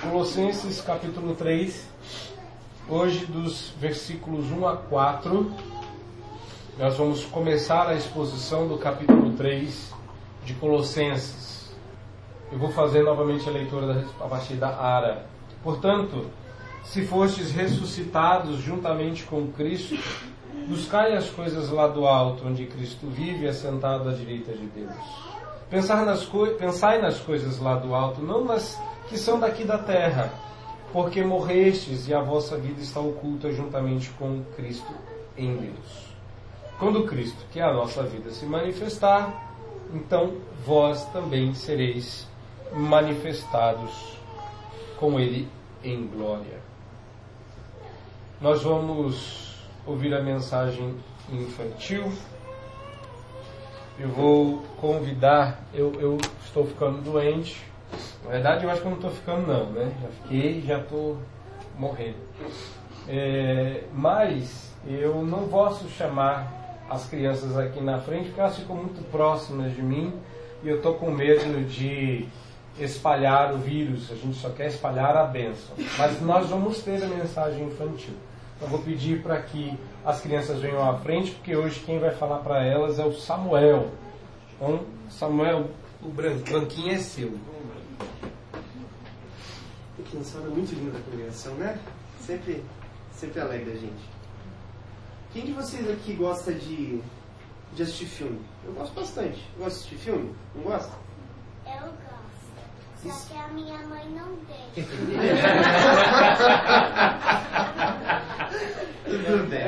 Colossenses capítulo 3, hoje dos versículos 1 a 4. Nós vamos começar a exposição do capítulo 3 de Colossenses. Eu vou fazer novamente a leitura a partir da Ara. Portanto, se fostes ressuscitados juntamente com Cristo, buscai as coisas lá do alto, onde Cristo vive assentado à direita de Deus. Pensar nas pensai nas coisas lá do alto, não nas que são daqui da terra, porque morrestes e a vossa vida está oculta juntamente com Cristo em Deus. Quando Cristo, que é a nossa vida, se manifestar, então vós também sereis manifestados com Ele em glória. Nós vamos ouvir a mensagem infantil. Eu vou convidar, eu, eu estou ficando doente. Na verdade, eu acho que eu não estou ficando, não, né? Já fiquei já estou morrendo. É, mas eu não posso chamar as crianças aqui na frente porque elas ficam muito próximas de mim e eu estou com medo de espalhar o vírus. A gente só quer espalhar a bênção. Mas nós vamos ter a mensagem infantil. Então vou pedir para que as crianças venham à frente, porque hoje quem vai falar para elas é o Samuel. Então, Samuel, o branquinho é seu. Que criançada muito linda da congregação, né? Sempre, sempre alegra a gente. Quem de vocês aqui gosta de, de assistir filme? Eu gosto bastante. Eu gosto de assistir filme? Não gosta? Eu gosto. Só que a minha mãe não deixa. Tudo bem.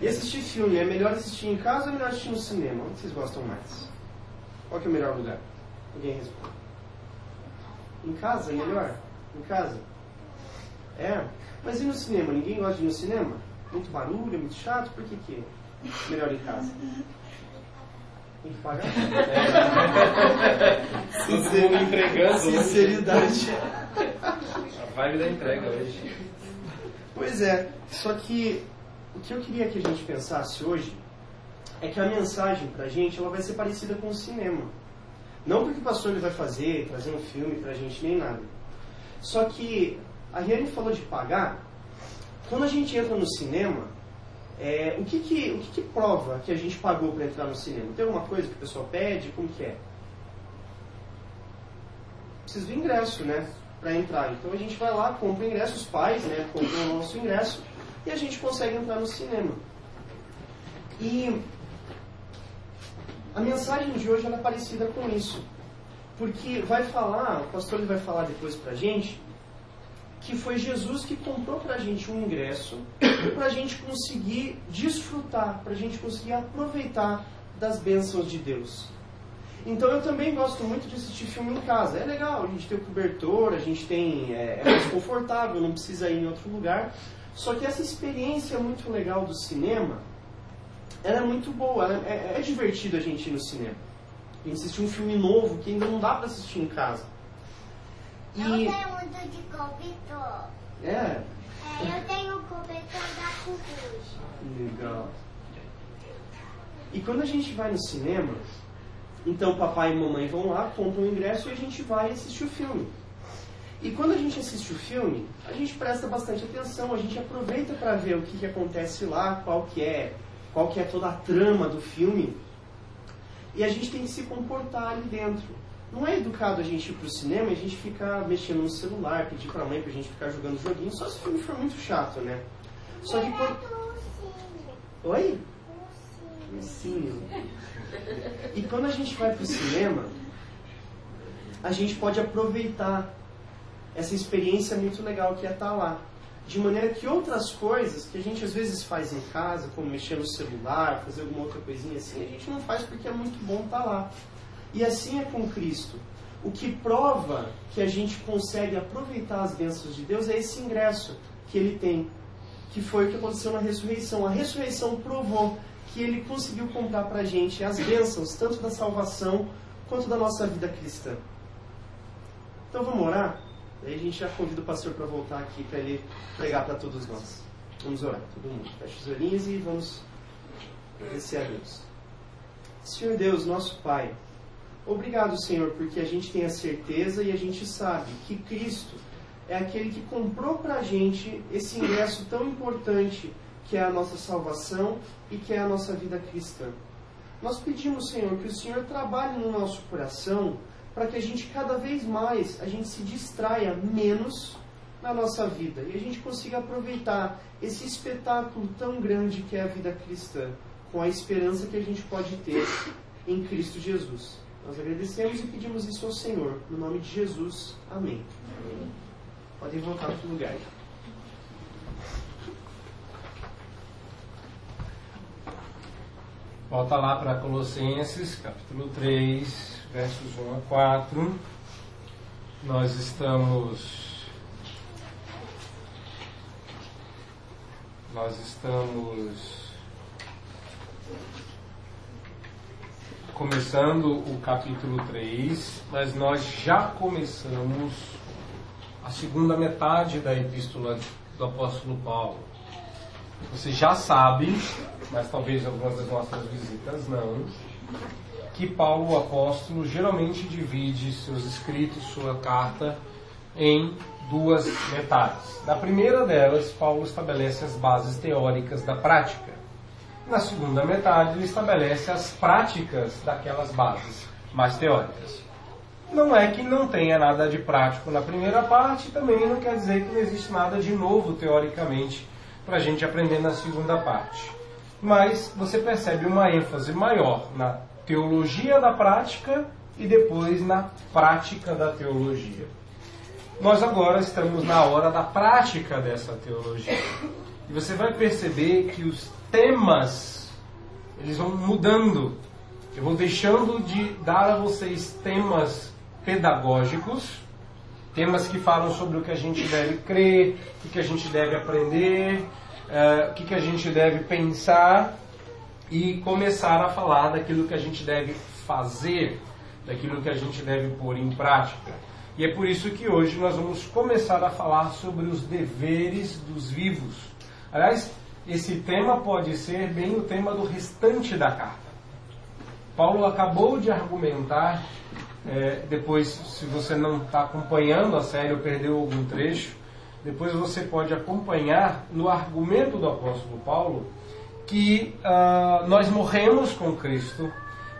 E assistir filme, é melhor assistir em casa ou é melhor assistir no cinema? Onde vocês gostam mais? Qual é o melhor lugar? Ninguém responde. Em casa é melhor? Em casa? É? Mas e no cinema? Ninguém gosta de ir no cinema? Muito barulho, é muito chato? Por que, que é melhor em casa? Tem que pagar? Sinceridade. entregando. Sinceridade. A vibe da entrega hoje. Pois é, só que o que eu queria que a gente pensasse hoje é que a mensagem pra gente ela vai ser parecida com o cinema. Não porque o pastor ele vai fazer, trazer um filme pra gente, nem nada. Só que a Riane falou de pagar. Quando a gente entra no cinema, é, o, que, que, o que, que prova que a gente pagou para entrar no cinema? Tem alguma coisa que o pessoal pede? Como que é? Precisa do ingresso, né? Para entrar. Então a gente vai lá, compra o ingresso, os pais né, compram o nosso ingresso e a gente consegue entrar no cinema. E a mensagem de hoje é parecida com isso. Porque vai falar, o pastor vai falar depois para a gente, que foi Jesus que comprou para a gente um ingresso para a gente conseguir desfrutar, para a gente conseguir aproveitar das bênçãos de Deus. Então eu também gosto muito de assistir filme em casa. É legal, a gente tem o cobertor, a gente tem. É, é mais confortável, não precisa ir em outro lugar. Só que essa experiência muito legal do cinema, ela é muito boa, é, é divertido a gente ir no cinema. A gente assistir um filme novo que ainda não dá para assistir em casa. E... Eu tenho muito de cobertor. É? É, eu tenho o cobertor da coruja. Legal. E quando a gente vai no cinema, então papai e mamãe vão lá, compram o ingresso e a gente vai assistir o filme. E quando a gente assiste o filme, a gente presta bastante atenção, a gente aproveita para ver o que, que acontece lá, qual que é, qual que é toda a trama do filme. E a gente tem que se comportar ali dentro. Não é educado a gente ir pro cinema e a gente ficar mexendo no celular, pedir pra mãe pra gente ficar jogando joguinho, só se o filme for muito chato, né? Só que quando. Oi? Ursinho. E quando a gente vai pro cinema, a gente pode aproveitar essa experiência muito legal que é estar tá lá. De maneira que outras coisas que a gente às vezes faz em casa, como mexer no celular, fazer alguma outra coisinha assim, a gente não faz porque é muito bom estar tá lá. E assim é com Cristo. O que prova que a gente consegue aproveitar as bênçãos de Deus é esse ingresso que ele tem, que foi o que aconteceu na ressurreição. A ressurreição provou que ele conseguiu comprar para a gente as bênçãos, tanto da salvação quanto da nossa vida cristã. Então vamos orar? Aí a gente já convida o pastor para voltar aqui para ele pregar para todos nós. Vamos orar, todo mundo. Feche os olhinhos e vamos agradecer a Deus. Senhor Deus, nosso Pai. Obrigado, Senhor, porque a gente tem a certeza e a gente sabe que Cristo é aquele que comprou para a gente esse ingresso tão importante que é a nossa salvação e que é a nossa vida cristã. Nós pedimos, Senhor, que o Senhor trabalhe no nosso coração para que a gente cada vez mais a gente se distraia menos na nossa vida e a gente consiga aproveitar esse espetáculo tão grande que é a vida cristã, com a esperança que a gente pode ter em Cristo Jesus. Nós agradecemos e pedimos isso ao Senhor, no nome de Jesus. Amém. Amém. Podem voltar para o lugar. Volta lá para Colossenses, capítulo 3, versos 1 a 4. Nós estamos. Nós estamos começando o capítulo 3, mas nós já começamos a segunda metade da epístola do apóstolo Paulo. Você já sabe, mas talvez algumas das nossas visitas não, que Paulo, o apóstolo, geralmente divide seus escritos, sua carta, em duas metades. Na primeira delas, Paulo estabelece as bases teóricas da prática. Na segunda metade, ele estabelece as práticas daquelas bases mais teóricas. Não é que não tenha nada de prático na primeira parte, também não quer dizer que não existe nada de novo teoricamente para a gente aprender na segunda parte. Mas você percebe uma ênfase maior na teologia da prática e depois na prática da teologia. Nós agora estamos na hora da prática dessa teologia. E você vai perceber que os temas eles vão mudando. Eu vou deixando de dar a vocês temas pedagógicos, temas que falam sobre o que a gente deve crer, o que a gente deve aprender, uh, o que a gente deve pensar e começar a falar daquilo que a gente deve fazer, daquilo que a gente deve pôr em prática. E é por isso que hoje nós vamos começar a falar sobre os deveres dos vivos. Aliás, esse tema pode ser bem o tema do restante da carta. Paulo acabou de argumentar é, depois, se você não está acompanhando a série ou perdeu algum trecho, depois você pode acompanhar no argumento do apóstolo Paulo que uh, nós morremos com Cristo,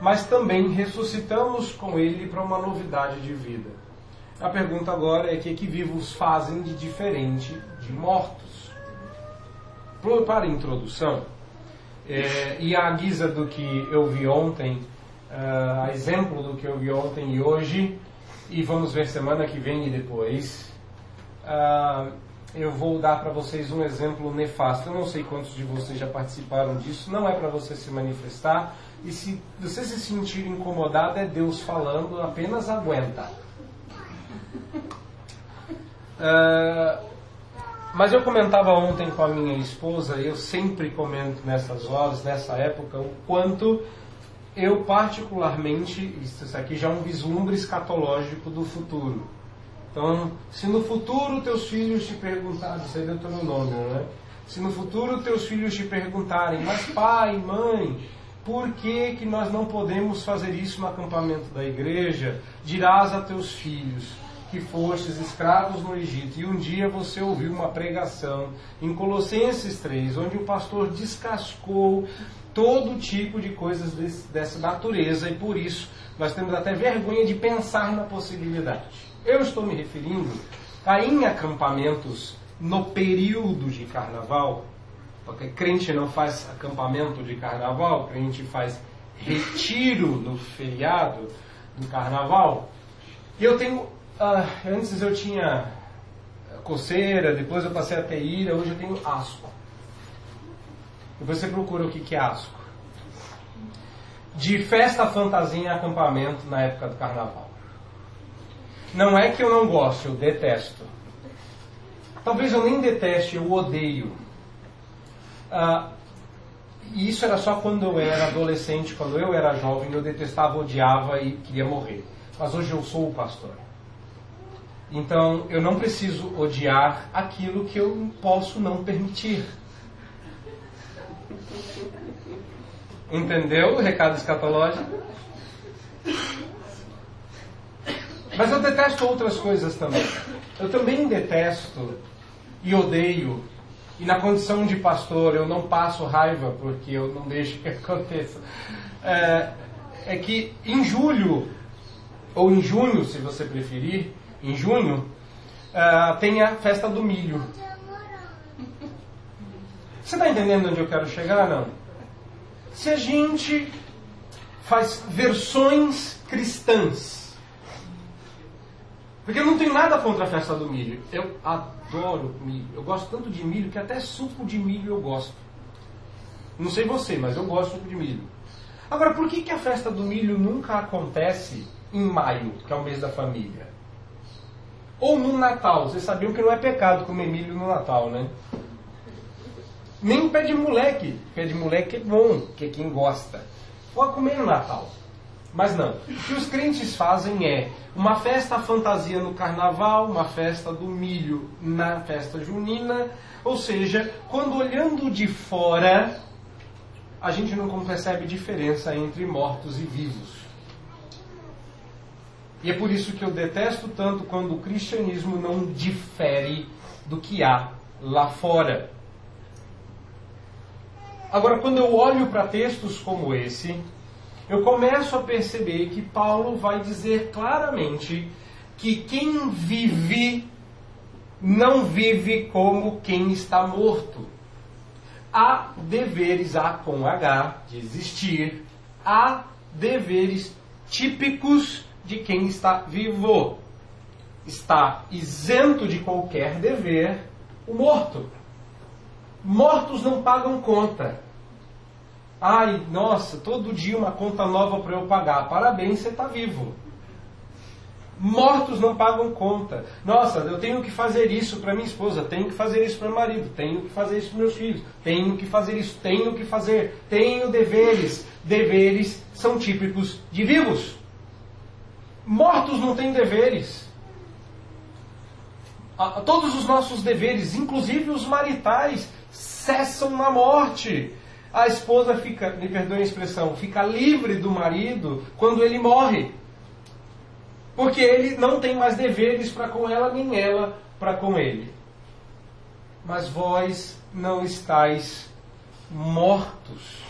mas também ressuscitamos com Ele para uma novidade de vida. A pergunta agora é: o que, que vivos fazem de diferente de mortos? Para introdução, é, e à guisa do que eu vi ontem uh, a exemplo do que eu vi ontem e hoje, e vamos ver semana que vem e depois. Uh, eu vou dar para vocês um exemplo nefasto. Eu não sei quantos de vocês já participaram disso, não é para você se manifestar. E se você se sentir incomodado, é Deus falando, apenas aguenta. Uh, mas eu comentava ontem com a minha esposa, eu sempre comento nessas horas, nessa época, o quanto eu particularmente, isso aqui já é um vislumbre escatológico do futuro. Então, se no futuro teus filhos te perguntarem, isso é Deuteronômio, né? Se no futuro teus filhos te perguntarem, mas pai, mãe, por que, que nós não podemos fazer isso no acampamento da igreja? Dirás a teus filhos que fostes escravos no Egito, e um dia você ouviu uma pregação em Colossenses 3, onde o pastor descascou todo tipo de coisas desse, dessa natureza e por isso nós temos até vergonha de pensar na possibilidade. Eu estou me referindo a em acampamentos no período de carnaval, porque crente não faz acampamento de carnaval, crente faz retiro no feriado do carnaval. E eu tenho, uh, antes eu tinha coceira, depois eu passei a ter ira, hoje eu tenho asco. E você procura o que, que é asco. De festa, fantasia e acampamento na época do carnaval. Não é que eu não gosto, eu detesto. Talvez eu nem deteste, eu odeio. Ah, e isso era só quando eu era adolescente, quando eu era jovem, eu detestava, odiava e queria morrer. Mas hoje eu sou o pastor. Então eu não preciso odiar aquilo que eu posso não permitir. Entendeu o recado escatológico? Mas eu detesto outras coisas também. Eu também detesto e odeio. E na condição de pastor eu não passo raiva porque eu não deixo que aconteça. É, é que em julho, ou em junho, se você preferir, em junho, uh, tem a festa do milho. Você está entendendo onde eu quero chegar? Não. Se a gente faz versões cristãs, porque eu não tenho nada contra a festa do milho. Eu adoro milho. Eu gosto tanto de milho que até suco de milho eu gosto. Não sei você, mas eu gosto de suco de milho. Agora, por que, que a festa do milho nunca acontece em maio, que é o mês da família? Ou no Natal? Vocês sabiam que não é pecado comer milho no Natal, né? Nem pé de moleque. Pé de moleque é bom, que é quem gosta. Pode comer no Natal. Mas não. O que os crentes fazem é uma festa fantasia no carnaval, uma festa do milho na festa junina. Ou seja, quando olhando de fora, a gente não percebe diferença entre mortos e vivos. E é por isso que eu detesto tanto quando o cristianismo não difere do que há lá fora. Agora, quando eu olho para textos como esse, eu começo a perceber que Paulo vai dizer claramente que quem vive não vive como quem está morto. Há deveres, há com H, de existir, há deveres típicos de quem está vivo. Está isento de qualquer dever o morto. Mortos não pagam conta. Ai, nossa, todo dia uma conta nova para eu pagar. Parabéns, você está vivo. Mortos não pagam conta. Nossa, eu tenho que fazer isso para minha esposa, tenho que fazer isso para meu marido, tenho que fazer isso para meus filhos, tenho que fazer isso, tenho que fazer, tenho deveres. Deveres são típicos de vivos. Mortos não têm deveres. Todos os nossos deveres, inclusive os maritais, cessam na morte. A esposa fica, me perdoe a expressão, fica livre do marido quando ele morre. Porque ele não tem mais deveres para com ela, nem ela para com ele. Mas vós não estáis mortos.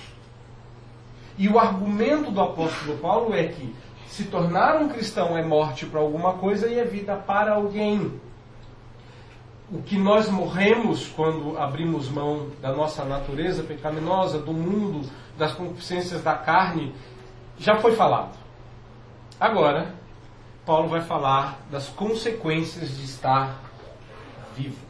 E o argumento do apóstolo Paulo é que se tornar um cristão é morte para alguma coisa e é vida para alguém o que nós morremos quando abrimos mão da nossa natureza pecaminosa, do mundo, das concupiscências da carne, já foi falado. Agora, Paulo vai falar das consequências de estar vivo.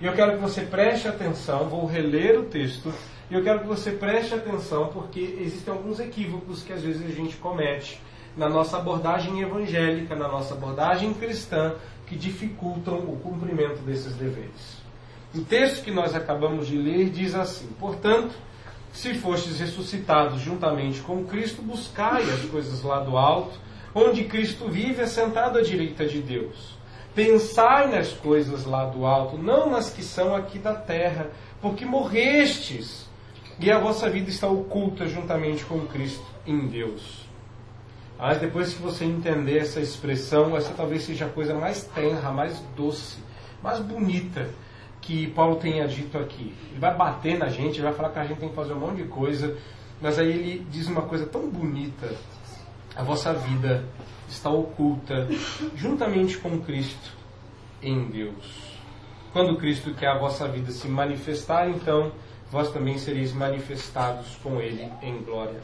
E eu quero que você preste atenção, vou reler o texto, e eu quero que você preste atenção porque existem alguns equívocos que às vezes a gente comete na nossa abordagem evangélica, na nossa abordagem cristã, que dificultam o cumprimento desses deveres. O texto que nós acabamos de ler diz assim: Portanto, se fostes ressuscitados juntamente com Cristo, buscai as coisas lá do alto, onde Cristo vive assentado à direita de Deus. Pensai nas coisas lá do alto, não nas que são aqui da terra, porque morrestes, e a vossa vida está oculta juntamente com Cristo em Deus. Mas depois que você entender essa expressão, essa talvez seja a coisa mais tenra, mais doce, mais bonita que Paulo tenha dito aqui. Ele vai bater na gente, ele vai falar que a gente tem que fazer um monte de coisa, mas aí ele diz uma coisa tão bonita: a vossa vida está oculta juntamente com Cristo em Deus. Quando Cristo quer a vossa vida se manifestar, então vós também sereis manifestados com Ele em glória.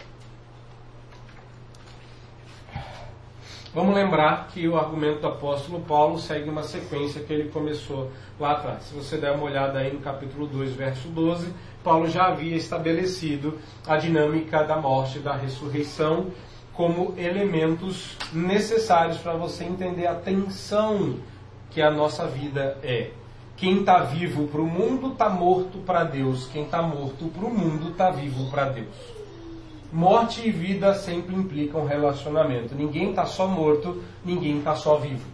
Vamos lembrar que o argumento do apóstolo Paulo segue uma sequência que ele começou lá atrás. Se você der uma olhada aí no capítulo 2, verso 12, Paulo já havia estabelecido a dinâmica da morte e da ressurreição como elementos necessários para você entender a tensão que a nossa vida é. Quem está vivo para o mundo está morto para Deus. Quem está morto para o mundo está vivo para Deus. Morte e vida sempre implicam relacionamento. Ninguém está só morto, ninguém está só vivo.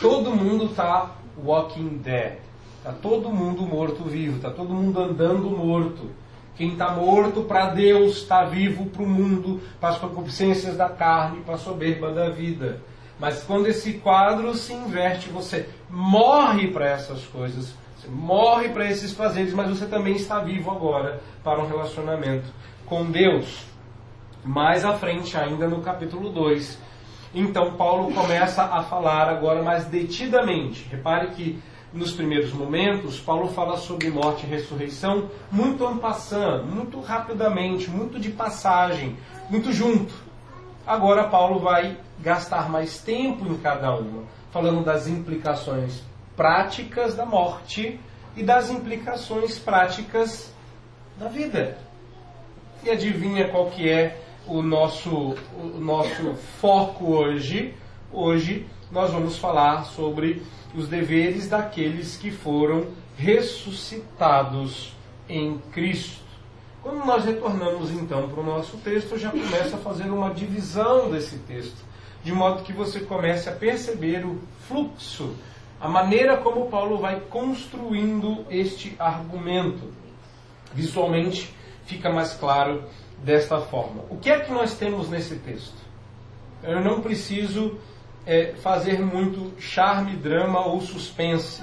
Todo mundo está walking dead. Está todo mundo morto-vivo, está todo mundo andando morto. Quem está morto para Deus está vivo para o mundo, para as concupiscências da carne, para a soberba da vida. Mas quando esse quadro se inverte, você morre para essas coisas, você morre para esses prazeres, mas você também está vivo agora para um relacionamento com Deus. Mais à frente, ainda no capítulo 2. Então, Paulo começa a falar agora mais detidamente. Repare que nos primeiros momentos, Paulo fala sobre morte e ressurreição muito en passant, muito rapidamente, muito de passagem, muito junto. Agora, Paulo vai gastar mais tempo em cada uma, falando das implicações práticas da morte e das implicações práticas da vida. E adivinha qual que é o nosso, o nosso foco hoje? Hoje nós vamos falar sobre os deveres daqueles que foram ressuscitados em Cristo. Quando nós retornamos então para o nosso texto, eu já começo a fazer uma divisão desse texto, de modo que você comece a perceber o fluxo, a maneira como Paulo vai construindo este argumento. Visualmente fica mais claro desta forma. O que é que nós temos nesse texto? Eu não preciso é, fazer muito charme, drama ou suspense.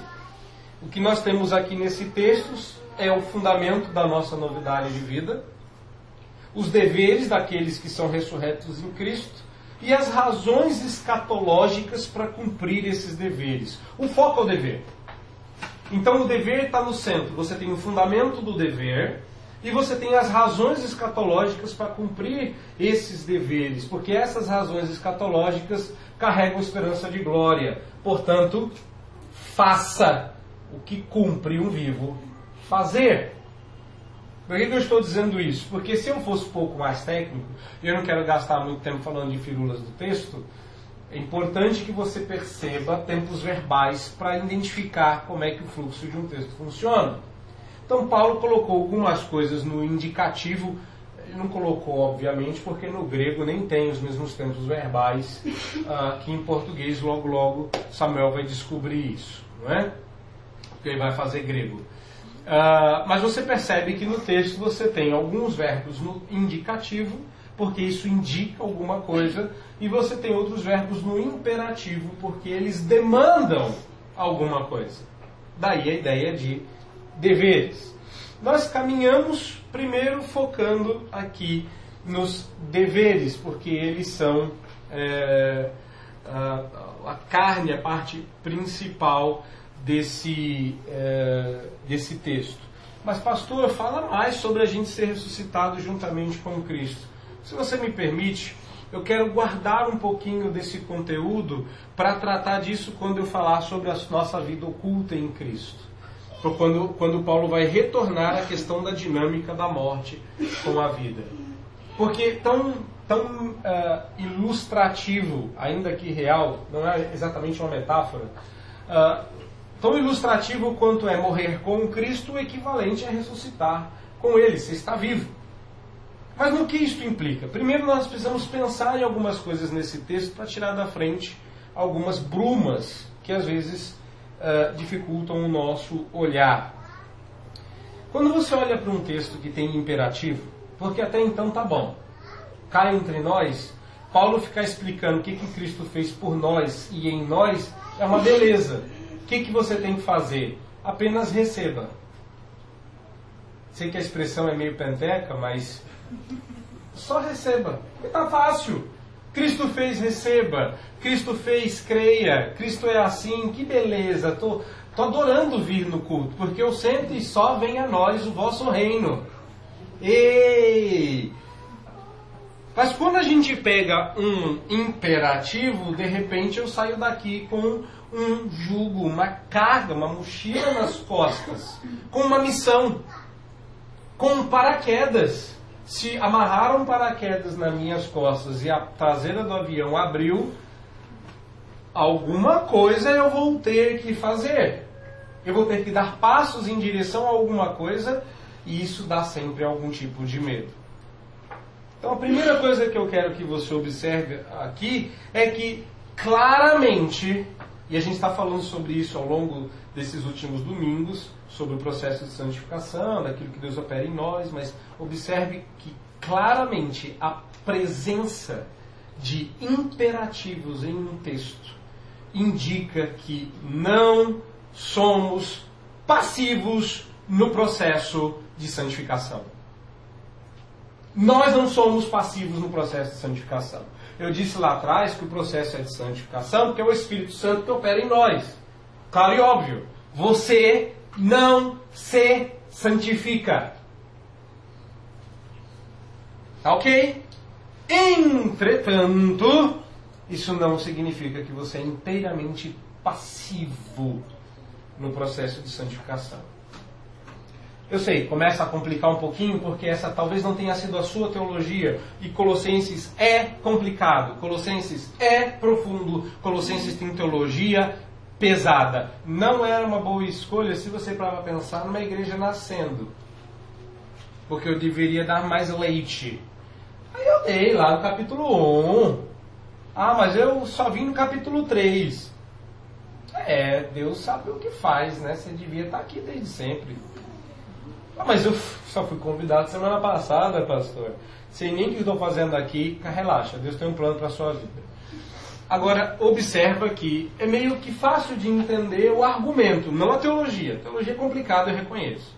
O que nós temos aqui nesse texto é o fundamento da nossa novidade de vida, os deveres daqueles que são ressurretos em Cristo e as razões escatológicas para cumprir esses deveres. O foco é o dever. Então o dever está no centro. Você tem o fundamento do dever, e você tem as razões escatológicas para cumprir esses deveres, porque essas razões escatológicas carregam esperança de glória. Portanto, faça o que cumpre um vivo fazer. Por que, eu estou dizendo isso? Porque se eu fosse um pouco mais técnico, eu não quero gastar muito tempo falando de firulas do texto, é importante que você perceba tempos verbais para identificar como é que o fluxo de um texto funciona. Então Paulo colocou algumas coisas no indicativo, ele não colocou, obviamente, porque no grego nem tem os mesmos tempos verbais uh, que em português, logo logo Samuel vai descobrir isso, não é? Porque ele vai fazer grego. Uh, mas você percebe que no texto você tem alguns verbos no indicativo, porque isso indica alguma coisa, e você tem outros verbos no imperativo, porque eles demandam alguma coisa. Daí a ideia de deveres. Nós caminhamos primeiro focando aqui nos deveres, porque eles são é, a, a, carne, a parte principal desse, é, desse texto. Mas, pastor, fala mais sobre a gente ser ressuscitado juntamente com Cristo. Se você me permite, eu quero guardar um pouquinho desse conteúdo para tratar disso quando eu falar sobre a nossa vida oculta em Cristo quando, quando Paulo vai retornar à questão da dinâmica da morte com a vida. Porque tão, tão uh, ilustrativo, ainda que real, não é exatamente uma metáfora, uh, tão ilustrativo quanto é morrer com Cristo, o equivalente a ressuscitar com Ele, você está vivo. Mas no que isso implica? Primeiro, nós precisamos pensar em algumas coisas nesse texto para tirar da frente algumas brumas que às vezes uh, dificultam o nosso olhar. Quando você olha para um texto que tem imperativo, porque até então tá bom, cá entre nós, Paulo ficar explicando o que, que Cristo fez por nós e em nós é uma beleza. O que, que você tem que fazer? Apenas receba. Sei que a expressão é meio penteca, mas só receba. Está fácil. Cristo fez, receba. Cristo fez, creia. Cristo é assim, que beleza. Tô, tô adorando vir no culto, porque eu sento e só vem a nós o vosso reino. Ei! Mas quando a gente pega um imperativo, de repente eu saio daqui com um jugo, uma carga, uma mochila nas costas, com uma missão, com paraquedas se amarraram paraquedas nas minhas costas e a traseira do avião abriu, alguma coisa eu vou ter que fazer. Eu vou ter que dar passos em direção a alguma coisa e isso dá sempre algum tipo de medo. Então a primeira coisa que eu quero que você observe aqui é que claramente, e a gente está falando sobre isso ao longo desses últimos domingos, sobre o processo de santificação, daquilo que Deus opera em nós, mas observe que claramente a presença de imperativos em um texto indica que não somos passivos no processo de santificação. Nós não somos passivos no processo de santificação. Eu disse lá atrás que o processo é de santificação porque é o Espírito Santo que opera em nós. Claro e óbvio. Você não se santifica. Tá ok? Entretanto, isso não significa que você é inteiramente passivo no processo de santificação. Eu sei, começa a complicar um pouquinho, porque essa talvez não tenha sido a sua teologia. E Colossenses é complicado, Colossenses é profundo, Colossenses tem teologia pesada. Não era uma boa escolha se você para pensar numa igreja nascendo. Porque eu deveria dar mais leite. Aí eu dei lá no capítulo 1. Ah, mas eu só vim no capítulo 3. É, Deus sabe o que faz, né? Você devia estar aqui desde sempre. Ah, mas eu só fui convidado semana passada, pastor. Sei nem o que estou fazendo aqui. Relaxa, Deus tem um plano para a sua vida. Agora, observa que é meio que fácil de entender o argumento, não a teologia. A teologia é complicada, eu reconheço.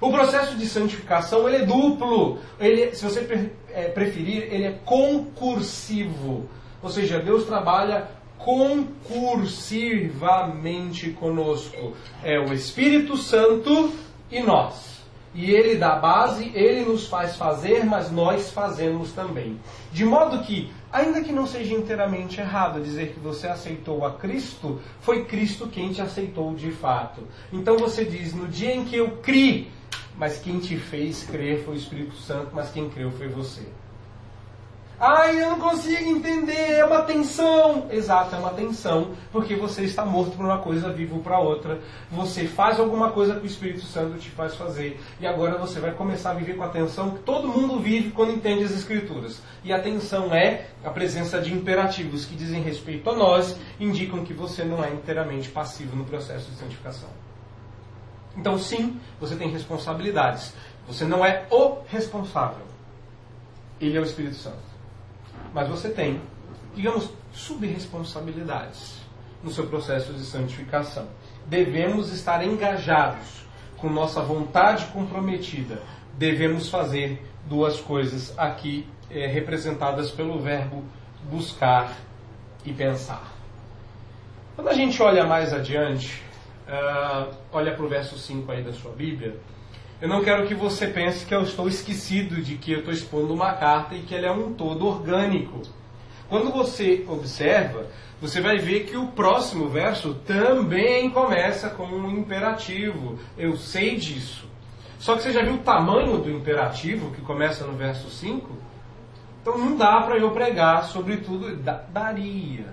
O processo de santificação ele é duplo. Ele, se você é, preferir, ele é concursivo. Ou seja, Deus trabalha concursivamente conosco. É o Espírito Santo e nós. E ele dá base, ele nos faz fazer, mas nós fazemos também. De modo que, ainda que não seja inteiramente errado dizer que você aceitou a Cristo, foi Cristo quem te aceitou de fato. Então você diz: no dia em que eu criei, mas quem te fez crer foi o Espírito Santo, mas quem creu foi você. Ai, eu não consigo entender, é uma tensão. Exato, é uma tensão, porque você está morto para uma coisa, vivo para outra. Você faz alguma coisa que o Espírito Santo te faz fazer. E agora você vai começar a viver com a tensão que todo mundo vive quando entende as Escrituras. E a tensão é a presença de imperativos que dizem respeito a nós, indicam que você não é inteiramente passivo no processo de santificação. Então, sim, você tem responsabilidades. Você não é o responsável. Ele é o Espírito Santo mas você tem, digamos, subresponsabilidades no seu processo de santificação. Devemos estar engajados com nossa vontade comprometida. Devemos fazer duas coisas aqui é, representadas pelo verbo buscar e pensar. Quando a gente olha mais adiante, uh, olha para o verso 5 aí da sua Bíblia, eu não quero que você pense que eu estou esquecido de que eu estou expondo uma carta e que ela é um todo orgânico. Quando você observa, você vai ver que o próximo verso também começa com um imperativo. Eu sei disso. Só que você já viu o tamanho do imperativo que começa no verso 5? Então não dá para eu pregar sobre tudo. Daria.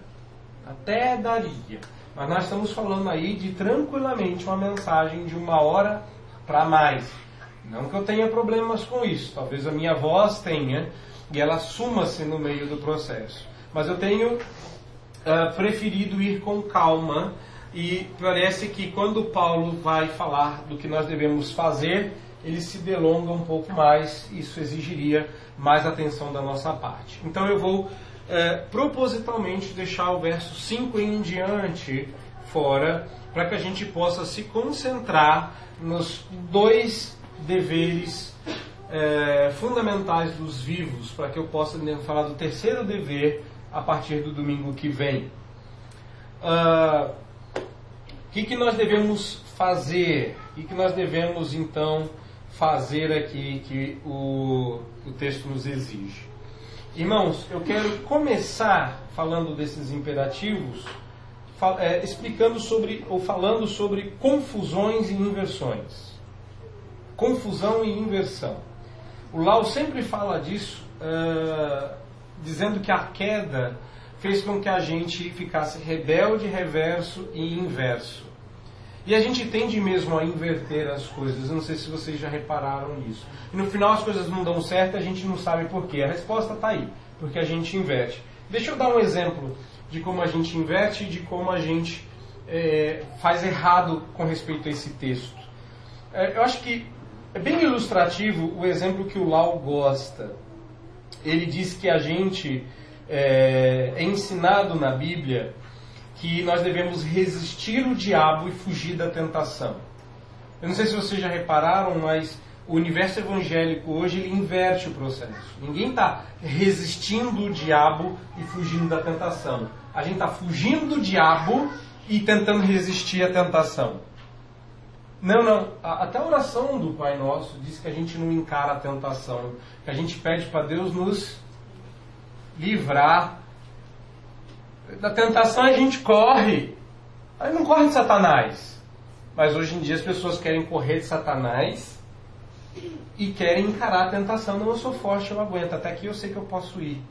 Até daria. Mas nós estamos falando aí de tranquilamente uma mensagem de uma hora para mais. Não que eu tenha problemas com isso, talvez a minha voz tenha e ela suma-se no meio do processo. Mas eu tenho uh, preferido ir com calma e parece que quando Paulo vai falar do que nós devemos fazer, ele se delonga um pouco mais, isso exigiria mais atenção da nossa parte. Então eu vou uh, propositalmente deixar o verso 5 em diante fora, para que a gente possa se concentrar nos dois deveres é, fundamentais dos vivos, para que eu possa falar do terceiro dever a partir do domingo que vem. O uh, que, que nós devemos fazer? O que, que nós devemos então fazer aqui que o, o texto nos exige? Irmãos, eu quero começar falando desses imperativos é, explicando sobre, ou falando sobre confusões e inversões. Confusão e inversão. O Lau sempre fala disso, uh, dizendo que a queda fez com que a gente ficasse rebelde, reverso e inverso. E a gente tende mesmo a inverter as coisas. Eu não sei se vocês já repararam nisso. E no final as coisas não dão certo, a gente não sabe por quê. A resposta está aí, porque a gente inverte. Deixa eu dar um exemplo de como a gente inverte e de como a gente é, faz errado com respeito a esse texto. É, eu acho que é bem ilustrativo o exemplo que o Lau gosta. Ele diz que a gente é, é ensinado na Bíblia que nós devemos resistir o diabo e fugir da tentação. Eu não sei se vocês já repararam, mas o universo evangélico hoje ele inverte o processo. Ninguém está resistindo o diabo e fugindo da tentação. A gente está fugindo do diabo e tentando resistir à tentação. Não, não. Até a oração do Pai Nosso diz que a gente não encara a tentação, que a gente pede para Deus nos livrar. Da tentação a gente corre. A gente não corre de Satanás. Mas hoje em dia as pessoas querem correr de Satanás e querem encarar a tentação. Não, eu sou forte, eu aguento. Até aqui eu sei que eu posso ir.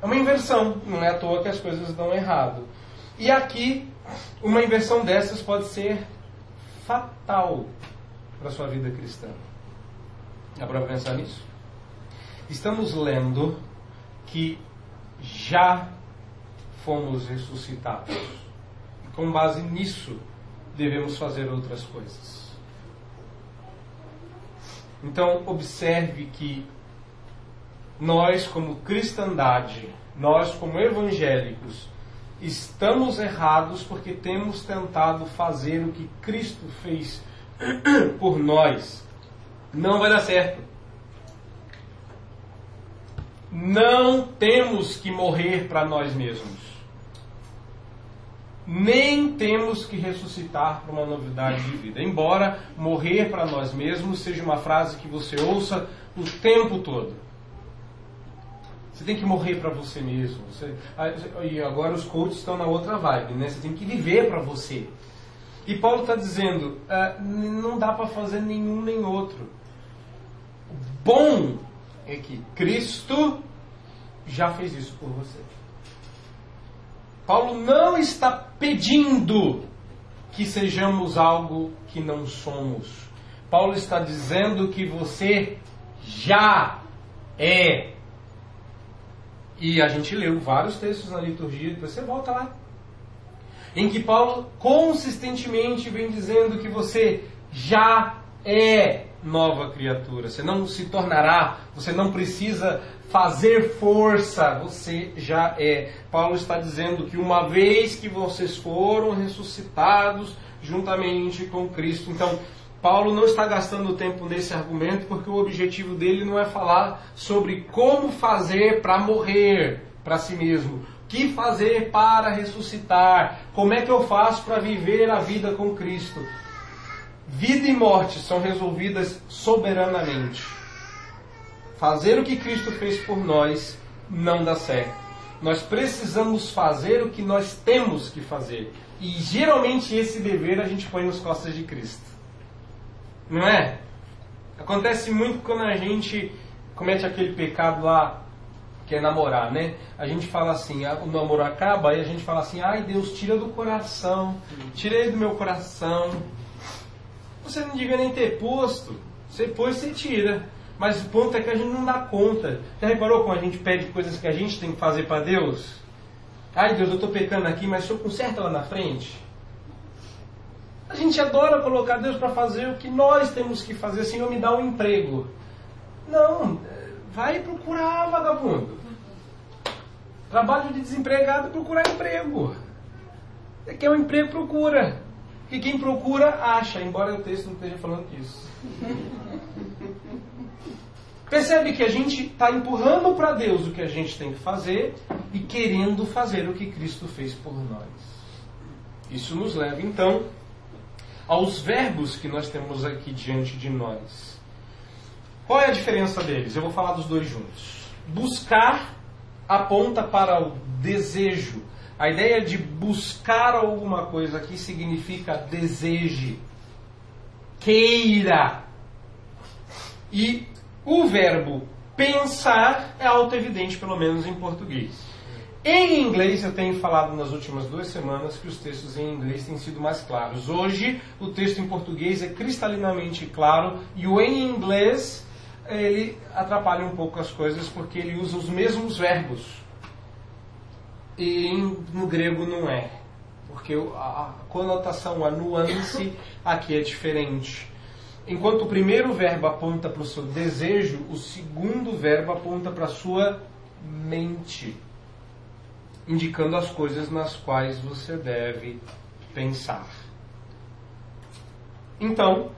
É uma inversão. Não é à toa que as coisas dão errado. E aqui, uma inversão dessas pode ser fatal para a sua vida cristã. Dá para pensar nisso? Estamos lendo que já fomos ressuscitados. E com base nisso, devemos fazer outras coisas. Então, observe que nós, como cristandade, nós, como evangélicos, estamos errados porque temos tentado fazer o que Cristo fez por nós. Não vai dar certo. Não temos que morrer para nós mesmos. Nem temos que ressuscitar para uma novidade de vida. Embora morrer para nós mesmos seja uma frase que você ouça o tempo todo. Você tem que morrer para você mesmo. Você, e agora os coaches estão na outra vibe, né? Você tem que viver para você. E Paulo está dizendo: uh, não dá para fazer nenhum nem outro. Bom é que Cristo já fez isso por você. Paulo não está pedindo que sejamos algo que não somos. Paulo está dizendo que você já é. E a gente leu vários textos na liturgia, depois você volta lá. Em que Paulo consistentemente vem dizendo que você já é nova criatura. Você não se tornará, você não precisa fazer força, você já é. Paulo está dizendo que uma vez que vocês foram ressuscitados juntamente com Cristo. Então, Paulo não está gastando tempo nesse argumento porque o objetivo dele não é falar sobre como fazer para morrer para si mesmo. O que fazer para ressuscitar? Como é que eu faço para viver a vida com Cristo? Vida e morte são resolvidas soberanamente. Fazer o que Cristo fez por nós não dá certo. Nós precisamos fazer o que nós temos que fazer. E geralmente esse dever a gente põe nas costas de Cristo. Não é? Acontece muito quando a gente comete aquele pecado lá que é namorar, né? A gente fala assim, o namoro acaba e a gente fala assim, ai Deus, tira do coração, tirei do meu coração. Você não devia nem ter posto. Você pôs, você tira. Mas o ponto é que a gente não dá conta. Já reparou como a gente pede coisas que a gente tem que fazer para Deus? Ai Deus, eu estou pecando aqui, mas o Senhor conserta lá na frente. A gente adora colocar Deus para fazer o que nós temos que fazer. Senhor, me dá um emprego. Não, vai procurar, vagabundo. Trabalho de desempregado é procurar emprego. Você quer um emprego, procura. E quem procura, acha, embora o texto não esteja falando disso. Percebe que a gente está empurrando para Deus o que a gente tem que fazer e querendo fazer o que Cristo fez por nós. Isso nos leva então aos verbos que nós temos aqui diante de nós. Qual é a diferença deles? Eu vou falar dos dois juntos. Buscar aponta para o desejo. A ideia de buscar alguma coisa aqui significa deseje, queira. E o verbo pensar é auto-evidente, pelo menos em português. Em inglês, eu tenho falado nas últimas duas semanas que os textos em inglês têm sido mais claros. Hoje, o texto em português é cristalinamente claro e o em inglês ele atrapalha um pouco as coisas porque ele usa os mesmos verbos. E no grego não é. Porque a conotação, a nuance aqui é diferente. Enquanto o primeiro verbo aponta para o seu desejo, o segundo verbo aponta para a sua mente, indicando as coisas nas quais você deve pensar. Então,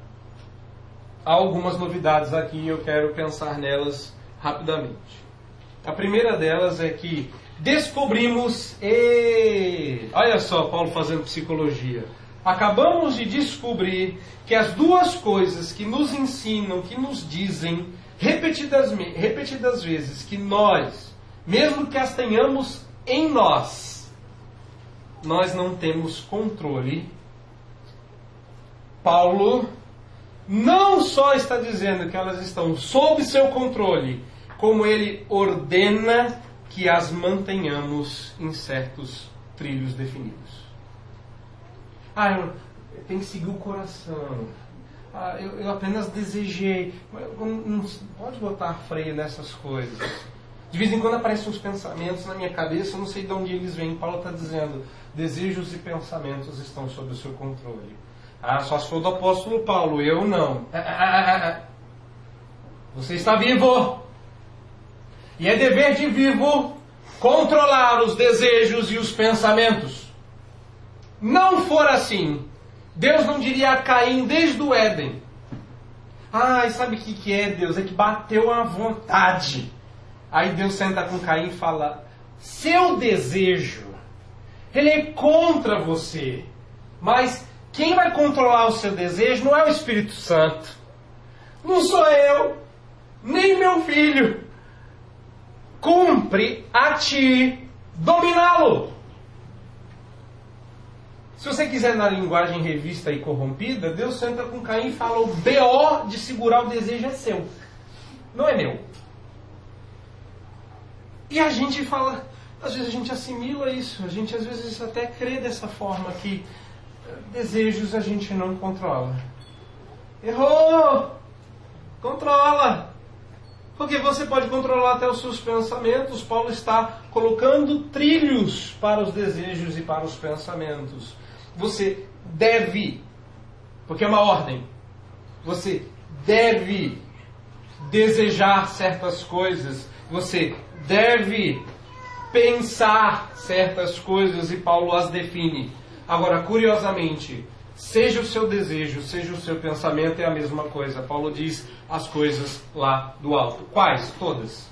há algumas novidades aqui e eu quero pensar nelas rapidamente. A primeira delas é que descobrimos, e olha só Paulo fazendo psicologia. Acabamos de descobrir que as duas coisas que nos ensinam, que nos dizem repetidas, repetidas vezes que nós, mesmo que as tenhamos em nós, nós não temos controle. Paulo não só está dizendo que elas estão sob seu controle, como ele ordena que as mantenhamos em certos trilhos definidos. Ah, eu, tenho que seguir o coração. Ah, eu, eu apenas desejei. Não pode botar freio nessas coisas. De vez em quando aparecem uns pensamentos na minha cabeça, eu não sei de onde eles vêm. Paulo está dizendo: desejos e pensamentos estão sob o seu controle. Ah, só se for do apóstolo Paulo, eu não. Ah, ah, ah, Você está vivo. E é dever de vivo controlar os desejos e os pensamentos. Não for assim, Deus não diria a Caim desde o Éden. Ai, sabe o que, que é, Deus? É que bateu a vontade. Aí Deus senta com Caim e fala: Seu desejo, ele é contra você. Mas quem vai controlar o seu desejo não é o Espírito Santo. Não sou eu, nem meu filho. Cumpre a ti dominá-lo. Se você quiser na linguagem revista e corrompida, Deus senta com Caim e fala: o BO de segurar o desejo é seu, não é meu. E a gente fala, às vezes a gente assimila isso, a gente às vezes até crê dessa forma que desejos a gente não controla. Errou! Controla! Porque você pode controlar até os seus pensamentos. Paulo está colocando trilhos para os desejos e para os pensamentos. Você deve, porque é uma ordem, você deve desejar certas coisas, você deve pensar certas coisas e Paulo as define. Agora, curiosamente, seja o seu desejo, seja o seu pensamento, é a mesma coisa. Paulo diz as coisas lá do alto. Quais? Todas.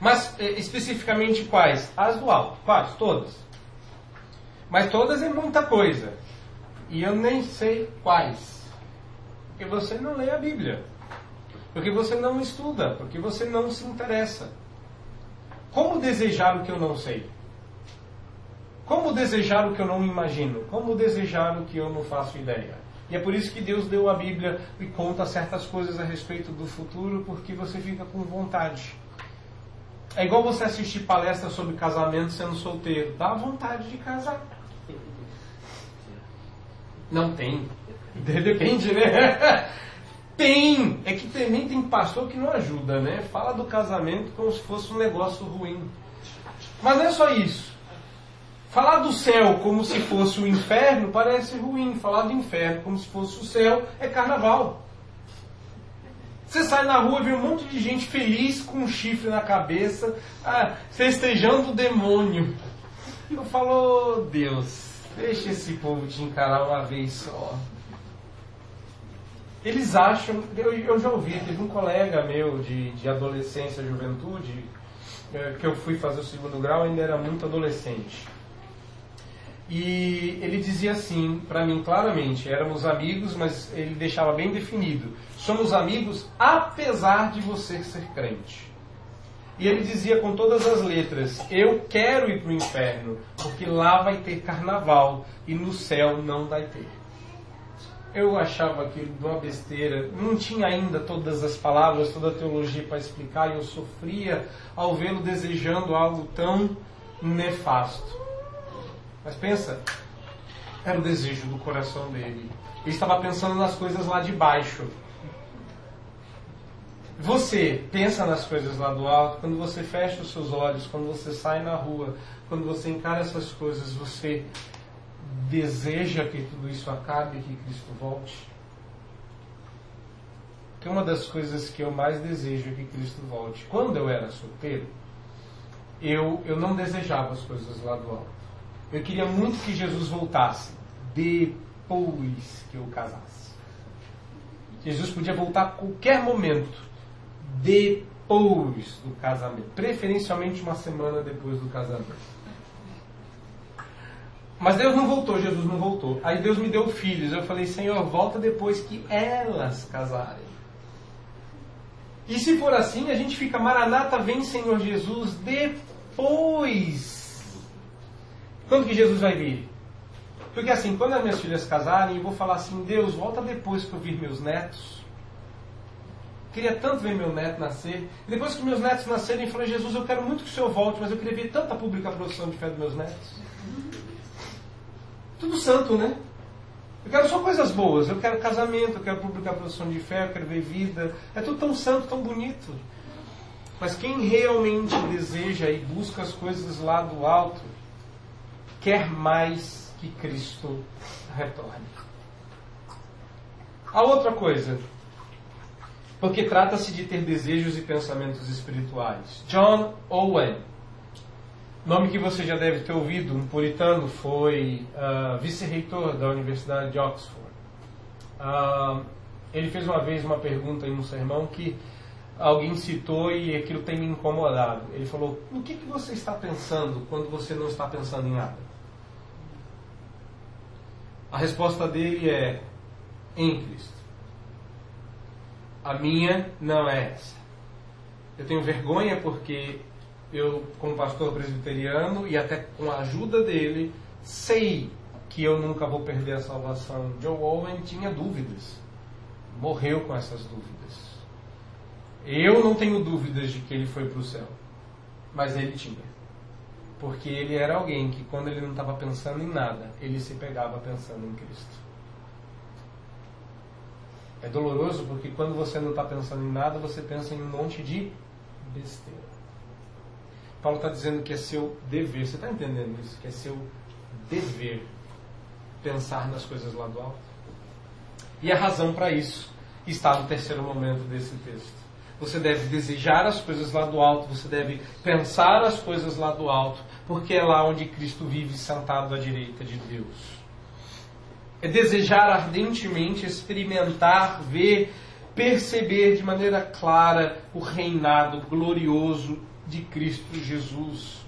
Mas eh, especificamente quais? As do alto. Quais? Todas. Mas todas é muita coisa. E eu nem sei quais. Porque você não lê a Bíblia. Porque você não estuda. Porque você não se interessa. Como desejar o que eu não sei? Como desejar o que eu não imagino? Como desejar o que eu não faço ideia? E é por isso que Deus deu a Bíblia e conta certas coisas a respeito do futuro, porque você fica com vontade. É igual você assistir palestras sobre casamento sendo solteiro. Dá vontade de casar. Não tem. Depende, né? Tem! É que também tem pastor que não ajuda, né? Fala do casamento como se fosse um negócio ruim. Mas não é só isso. Falar do céu como se fosse o inferno parece ruim. Falar do inferno como se fosse o céu é carnaval. Você sai na rua e vê um monte de gente feliz com um chifre na cabeça, ah, festejando o demônio. Eu falo, oh, Deus, deixa esse povo te encarar uma vez só. Eles acham, eu, eu já ouvi, teve um colega meu de, de adolescência, juventude, eh, que eu fui fazer o segundo grau, ainda era muito adolescente. E ele dizia assim para mim claramente: éramos amigos, mas ele deixava bem definido: somos amigos apesar de você ser crente. E ele dizia com todas as letras: Eu quero ir para o inferno, porque lá vai ter carnaval e no céu não vai ter. Eu achava aquilo uma besteira, não tinha ainda todas as palavras, toda a teologia para explicar, e eu sofria ao vê-lo desejando algo tão nefasto. Mas pensa, era o desejo do coração dele. Ele estava pensando nas coisas lá de baixo. Você pensa nas coisas lá do alto, quando você fecha os seus olhos, quando você sai na rua, quando você encara essas coisas, você deseja que tudo isso acabe, que Cristo volte? que uma das coisas que eu mais desejo é que Cristo volte. Quando eu era solteiro, eu, eu não desejava as coisas lá do alto. Eu queria muito que Jesus voltasse depois que eu casasse. Jesus podia voltar a qualquer momento depois do casamento, preferencialmente uma semana depois do casamento. Mas Deus não voltou, Jesus não voltou. Aí Deus me deu filhos. Eu falei, Senhor, volta depois que elas casarem. E se for assim, a gente fica, Maranata, vem Senhor Jesus depois. Quando que Jesus vai vir? Porque assim, quando as minhas filhas casarem, eu vou falar assim, Deus, volta depois que eu vir meus netos. Queria tanto ver meu neto nascer. E depois que meus netos nascerem, eu falei, Jesus, eu quero muito que o Senhor volte, mas eu queria ver tanta pública produção de fé dos meus netos. Tudo santo, né? Eu quero só coisas boas. Eu quero casamento, eu quero publicar produção de fé, eu quero ver vida. É tudo tão santo, tão bonito. Mas quem realmente deseja e busca as coisas lá do alto, quer mais que Cristo retorne. A outra coisa, porque trata-se de ter desejos e pensamentos espirituais. John Owen Nome que você já deve ter ouvido, um puritano, foi uh, vice-reitor da Universidade de Oxford. Uh, ele fez uma vez uma pergunta em um sermão que alguém citou e aquilo tem me incomodado. Ele falou: No que, que você está pensando quando você não está pensando em nada? A resposta dele é: Em Cristo. A minha não é essa. Eu tenho vergonha porque eu, como pastor presbiteriano, e até com a ajuda dele, sei que eu nunca vou perder a salvação. Joe Owen tinha dúvidas. Morreu com essas dúvidas. Eu não tenho dúvidas de que ele foi para o céu. Mas ele tinha. Porque ele era alguém que, quando ele não estava pensando em nada, ele se pegava pensando em Cristo. É doloroso porque quando você não está pensando em nada, você pensa em um monte de besteira. Paulo está dizendo que é seu dever. Você está entendendo isso? Que é seu dever pensar nas coisas lá do alto. E a razão para isso está no terceiro momento desse texto. Você deve desejar as coisas lá do alto, você deve pensar as coisas lá do alto, porque é lá onde Cristo vive sentado à direita de Deus. É desejar ardentemente experimentar, ver, perceber de maneira clara o reinado glorioso de Cristo Jesus.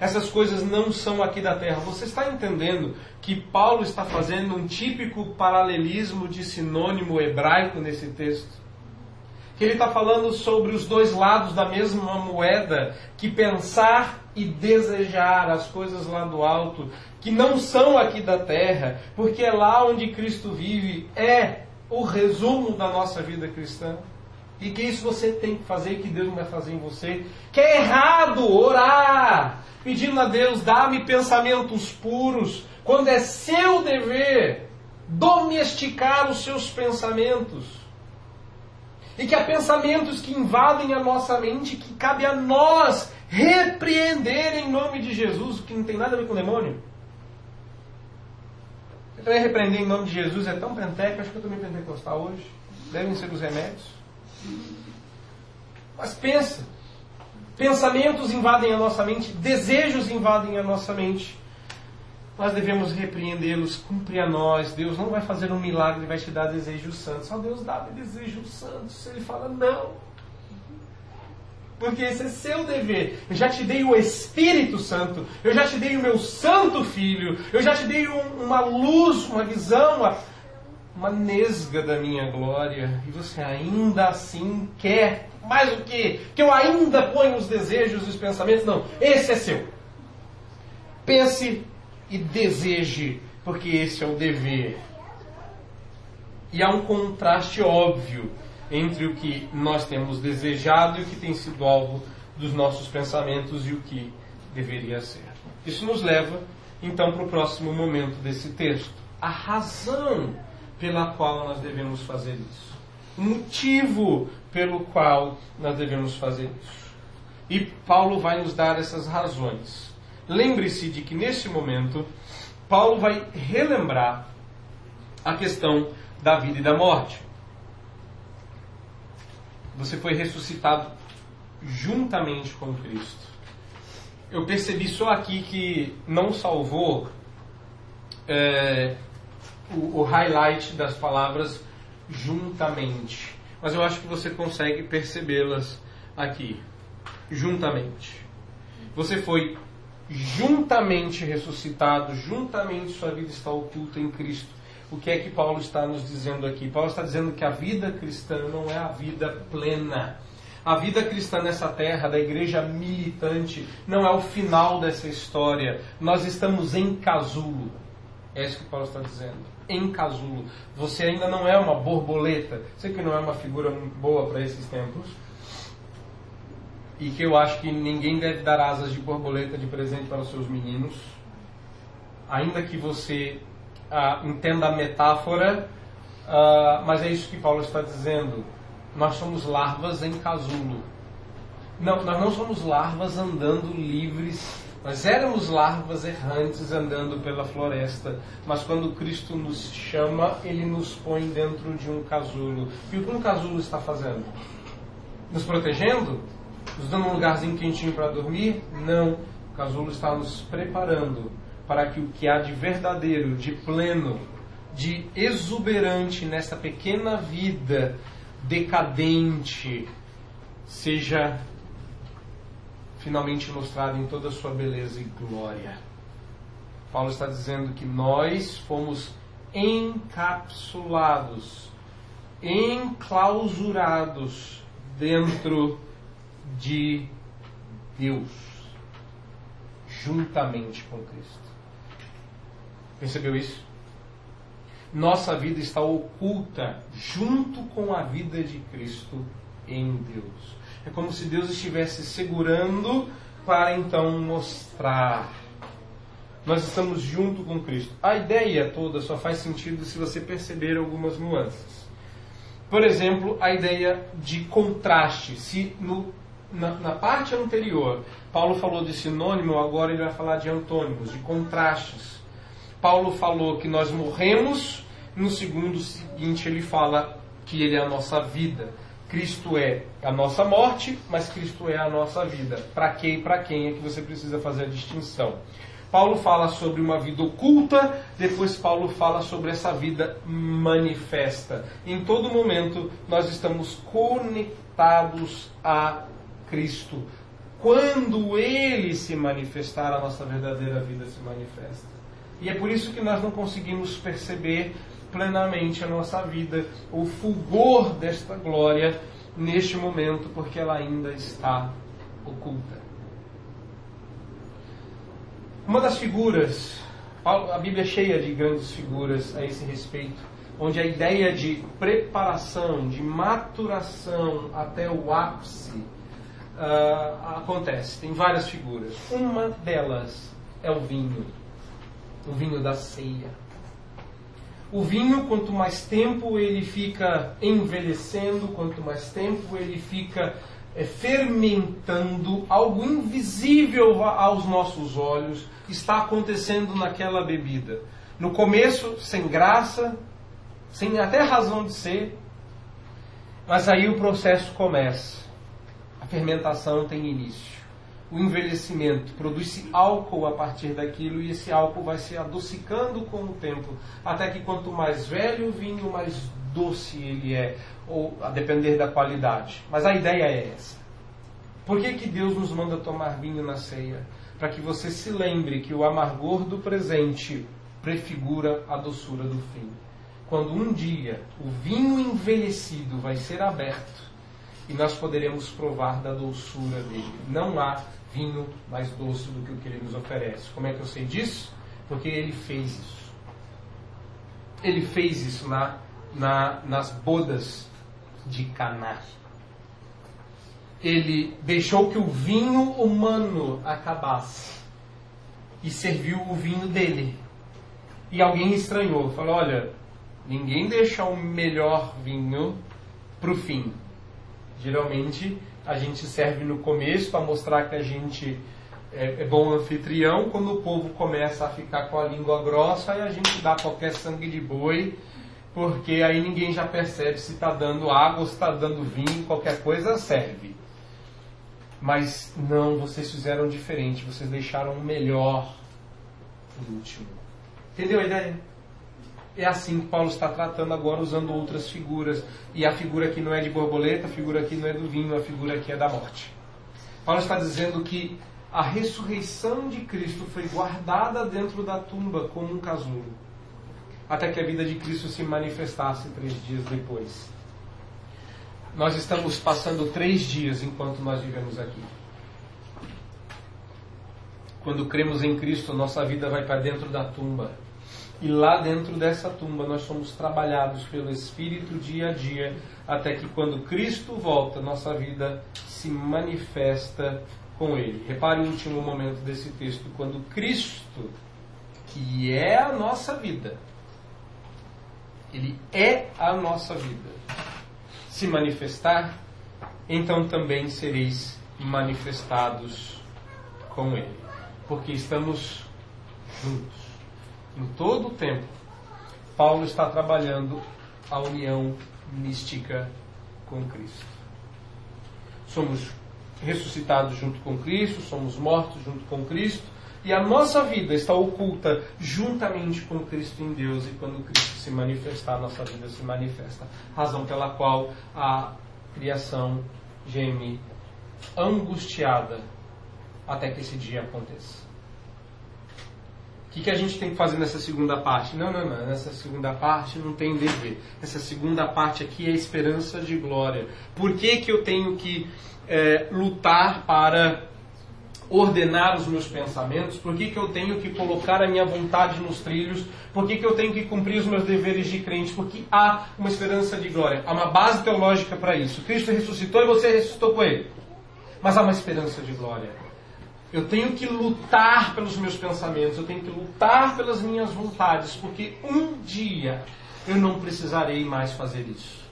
Essas coisas não são aqui da terra. Você está entendendo que Paulo está fazendo um típico paralelismo de sinônimo hebraico nesse texto? Que ele está falando sobre os dois lados da mesma moeda, que pensar e desejar as coisas lá do alto, que não são aqui da terra, porque é lá onde Cristo vive, é o resumo da nossa vida cristã. E que isso você tem que fazer, que Deus não vai fazer em você. Que é errado orar, pedindo a Deus, dá-me pensamentos puros, quando é seu dever domesticar os seus pensamentos. E que há pensamentos que invadem a nossa mente, que cabe a nós repreender em nome de Jesus, que não tem nada a ver com o demônio. Eu repreender em nome de Jesus é tão penteca, acho que eu meio pentecostal hoje. Devem ser os remédios. Mas pensa. Pensamentos invadem a nossa mente, desejos invadem a nossa mente. Nós devemos repreendê-los, cumprir a nós. Deus não vai fazer um milagre vai te dar desejos santos. Só Deus dá desejos santos. Ele fala, não. Porque esse é seu dever. Eu já te dei o Espírito Santo. Eu já te dei o meu Santo Filho. Eu já te dei um, uma luz, uma visão, uma, uma nesga da minha glória e você ainda assim quer mais o que? Que eu ainda ponho os desejos e os pensamentos? Não, esse é seu. Pense e deseje, porque esse é o dever. E há um contraste óbvio entre o que nós temos desejado e o que tem sido alvo dos nossos pensamentos e o que deveria ser. Isso nos leva, então, para o próximo momento desse texto. A razão pela qual nós devemos fazer isso. O motivo pelo qual nós devemos fazer isso. E Paulo vai nos dar essas razões. Lembre-se de que nesse momento, Paulo vai relembrar a questão da vida e da morte. Você foi ressuscitado juntamente com Cristo. Eu percebi só aqui que não salvou é, o, o highlight das palavras juntamente. Mas eu acho que você consegue percebê-las aqui. Juntamente. Você foi juntamente ressuscitado, juntamente sua vida está oculta em Cristo. O que é que Paulo está nos dizendo aqui? Paulo está dizendo que a vida cristã não é a vida plena. A vida cristã nessa terra, da igreja militante, não é o final dessa história. Nós estamos em casulo. É isso que Paulo está dizendo. Em casulo. Você ainda não é uma borboleta. Sei que não é uma figura boa para esses tempos. E que eu acho que ninguém deve dar asas de borboleta de presente para os seus meninos. Ainda que você ah, entenda a metáfora, ah, mas é isso que Paulo está dizendo. Nós somos larvas em casulo. Não, nós não somos larvas andando livres nós éramos larvas errantes andando pela floresta, mas quando Cristo nos chama, ele nos põe dentro de um casulo. E o que um casulo está fazendo? Nos protegendo? Nos dando um lugarzinho quentinho para dormir? Não. O casulo está nos preparando para que o que há de verdadeiro, de pleno, de exuberante nessa pequena vida decadente seja finalmente mostrado em toda a sua beleza e glória. Paulo está dizendo que nós fomos encapsulados, enclausurados dentro de Deus, juntamente com Cristo. Percebeu isso? Nossa vida está oculta junto com a vida de Cristo em Deus. É como se Deus estivesse segurando para então mostrar. Nós estamos junto com Cristo. A ideia toda só faz sentido se você perceber algumas nuances. Por exemplo, a ideia de contraste. Se no, na, na parte anterior Paulo falou de sinônimo, agora ele vai falar de antônimos, de contrastes. Paulo falou que nós morremos, no segundo seguinte ele fala que ele é a nossa vida. Cristo é a nossa morte, mas Cristo é a nossa vida. Para quem e para quem é que você precisa fazer a distinção? Paulo fala sobre uma vida oculta, depois Paulo fala sobre essa vida manifesta. Em todo momento nós estamos conectados a Cristo. Quando ele se manifestar, a nossa verdadeira vida se manifesta. E é por isso que nós não conseguimos perceber plenamente a nossa vida, o fulgor desta glória neste momento, porque ela ainda está oculta. Uma das figuras, a Bíblia é cheia de grandes figuras a esse respeito, onde a ideia de preparação, de maturação até o ápice uh, acontece. Tem várias figuras. Uma delas é o vinho, o vinho da ceia. O vinho, quanto mais tempo ele fica envelhecendo, quanto mais tempo ele fica é, fermentando, algo invisível aos nossos olhos está acontecendo naquela bebida. No começo, sem graça, sem até razão de ser, mas aí o processo começa. A fermentação tem início o envelhecimento, produz-se álcool a partir daquilo e esse álcool vai se adocicando com o tempo, até que quanto mais velho o vinho, mais doce ele é, ou a depender da qualidade. Mas a ideia é essa. Por que, que Deus nos manda tomar vinho na ceia? Para que você se lembre que o amargor do presente prefigura a doçura do fim. Quando um dia o vinho envelhecido vai ser aberto e nós poderemos provar da doçura dele. Não há vinho mais doce do que o que ele nos oferece. Como é que eu sei disso? Porque ele fez isso. Ele fez isso na, na, nas bodas de Caná. Ele deixou que o vinho humano acabasse e serviu o vinho dele. E alguém estranhou, falou: olha, ninguém deixa o melhor vinho para o fim. Geralmente a gente serve no começo para mostrar que a gente é, é, bom anfitrião. Quando o povo começa a ficar com a língua grossa, aí a gente dá qualquer sangue de boi porque aí ninguém já percebe se está dando água ou se está dando vinho, qualquer coisa serve. Mas não, vocês fizeram diferente, vocês deixaram o melhor por último. Entendeu a ideia? É assim que Paulo está tratando agora, usando outras figuras. E a figura aqui não é de borboleta, a figura aqui não é do vinho, a figura aqui é da morte. Paulo está dizendo que a ressurreição de Cristo foi guardada dentro da tumba como um casulo até que a vida de Cristo se manifestasse três dias depois. Nós estamos passando três dias enquanto nós vivemos aqui. Quando cremos em Cristo, nossa vida vai para dentro da tumba. E lá dentro dessa tumba nós somos trabalhados pelo Espírito dia a dia, até que quando Cristo volta, nossa vida se manifesta com Ele. Repare o último momento desse texto, quando Cristo, que é a nossa vida, ele é a nossa vida. Se manifestar, então também sereis manifestados com Ele. Porque estamos juntos. Em todo o tempo, Paulo está trabalhando a união mística com Cristo. Somos ressuscitados junto com Cristo, somos mortos junto com Cristo, e a nossa vida está oculta juntamente com Cristo em Deus, e quando Cristo se manifestar, a nossa vida se manifesta. Razão pela qual a criação geme angustiada até que esse dia aconteça. Que, que a gente tem que fazer nessa segunda parte? Não, não, não. Nessa segunda parte não tem dever. Essa segunda parte aqui é esperança de glória. Por que, que eu tenho que é, lutar para ordenar os meus pensamentos? Por que, que eu tenho que colocar a minha vontade nos trilhos? Por que, que eu tenho que cumprir os meus deveres de crente? Porque há uma esperança de glória. Há uma base teológica para isso. Cristo ressuscitou e você ressuscitou com ele. Mas há uma esperança de glória. Eu tenho que lutar pelos meus pensamentos, eu tenho que lutar pelas minhas vontades, porque um dia eu não precisarei mais fazer isso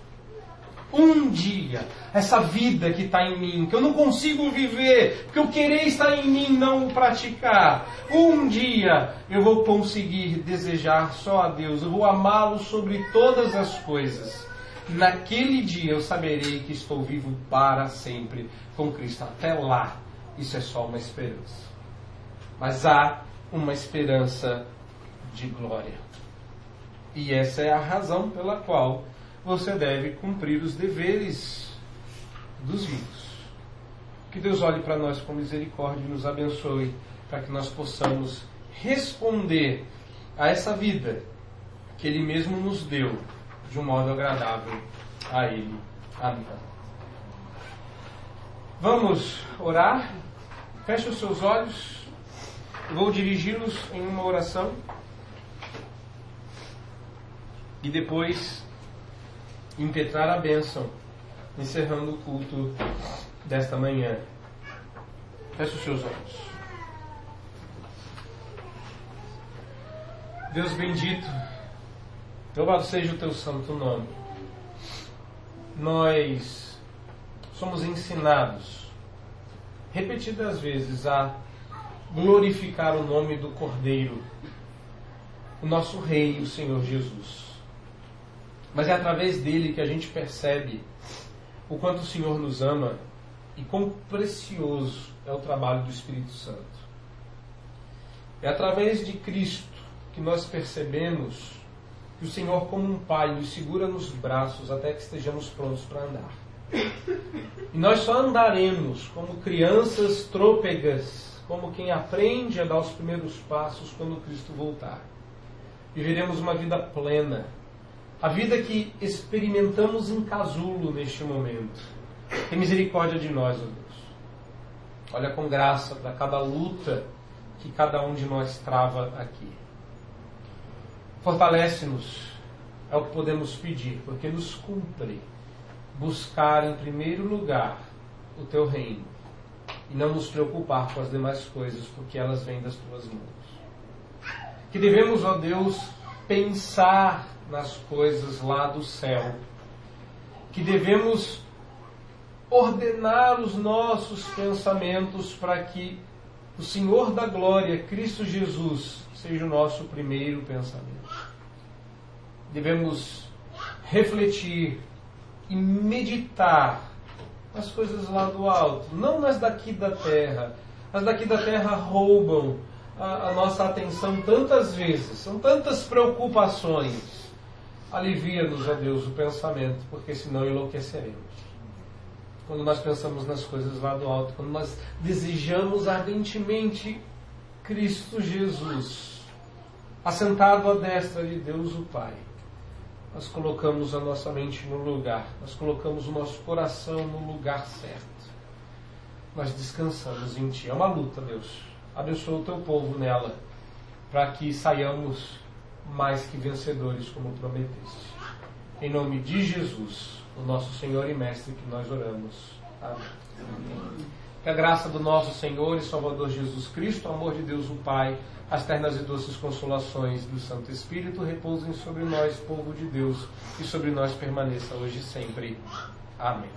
um dia, essa vida que está em mim, que eu não consigo viver, porque o querer está em mim, não o praticar. Um dia eu vou conseguir desejar só a Deus, eu vou amá-lo sobre todas as coisas. Naquele dia eu saberei que estou vivo para sempre com Cristo. Até lá, isso é só uma esperança. Mas há uma esperança de glória. E essa é a razão pela qual você deve cumprir os deveres dos vivos. Que Deus olhe para nós com misericórdia e nos abençoe para que nós possamos responder a essa vida que Ele mesmo nos deu de um modo agradável a Ele. Amém. Vamos orar. Feche os seus olhos. Vou dirigi-los em uma oração. E depois impetrar a bênção, encerrando o culto desta manhã. Feche os seus olhos. Deus bendito, louvado seja o teu santo nome. Nós somos ensinados repetidas vezes a glorificar o nome do Cordeiro, o nosso Rei, o Senhor Jesus. Mas é através dele que a gente percebe o quanto o Senhor nos ama e quão precioso é o trabalho do Espírito Santo. É através de Cristo que nós percebemos que o Senhor, como um pai, nos segura nos braços até que estejamos prontos para andar. E nós só andaremos como crianças trôpegas, como quem aprende a dar os primeiros passos quando Cristo voltar. Viveremos uma vida plena, a vida que experimentamos em casulo neste momento. Tem misericórdia de nós, ó Deus. Olha com graça para cada luta que cada um de nós trava aqui. Fortalece-nos, é o que podemos pedir, porque nos cumpre buscar em primeiro lugar o teu reino e não nos preocupar com as demais coisas, porque elas vêm das tuas mãos. Que devemos, ó Deus, pensar nas coisas lá do céu, que devemos ordenar os nossos pensamentos para que o Senhor da glória, Cristo Jesus, seja o nosso primeiro pensamento. Devemos refletir e meditar nas coisas lá do alto, não nas daqui da terra. As daqui da terra roubam a, a nossa atenção tantas vezes, são tantas preocupações. Alivia-nos, ó Deus, o pensamento, porque senão enlouqueceremos quando nós pensamos nas coisas lá do alto, quando nós desejamos ardentemente Cristo Jesus, assentado à destra de Deus o Pai, nós colocamos a nossa mente no lugar, nós colocamos o nosso coração no lugar certo. Nós descansamos em Ti. É uma luta, Deus. Abençoa o Teu povo nela, para que saiamos mais que vencedores, como prometeste. Em nome de Jesus o nosso Senhor e Mestre que nós oramos. Amém. Que a graça do nosso Senhor e Salvador Jesus Cristo, o amor de Deus o Pai, as ternas e doces consolações do Santo Espírito repousem sobre nós, povo de Deus, e sobre nós permaneça hoje e sempre. Amém.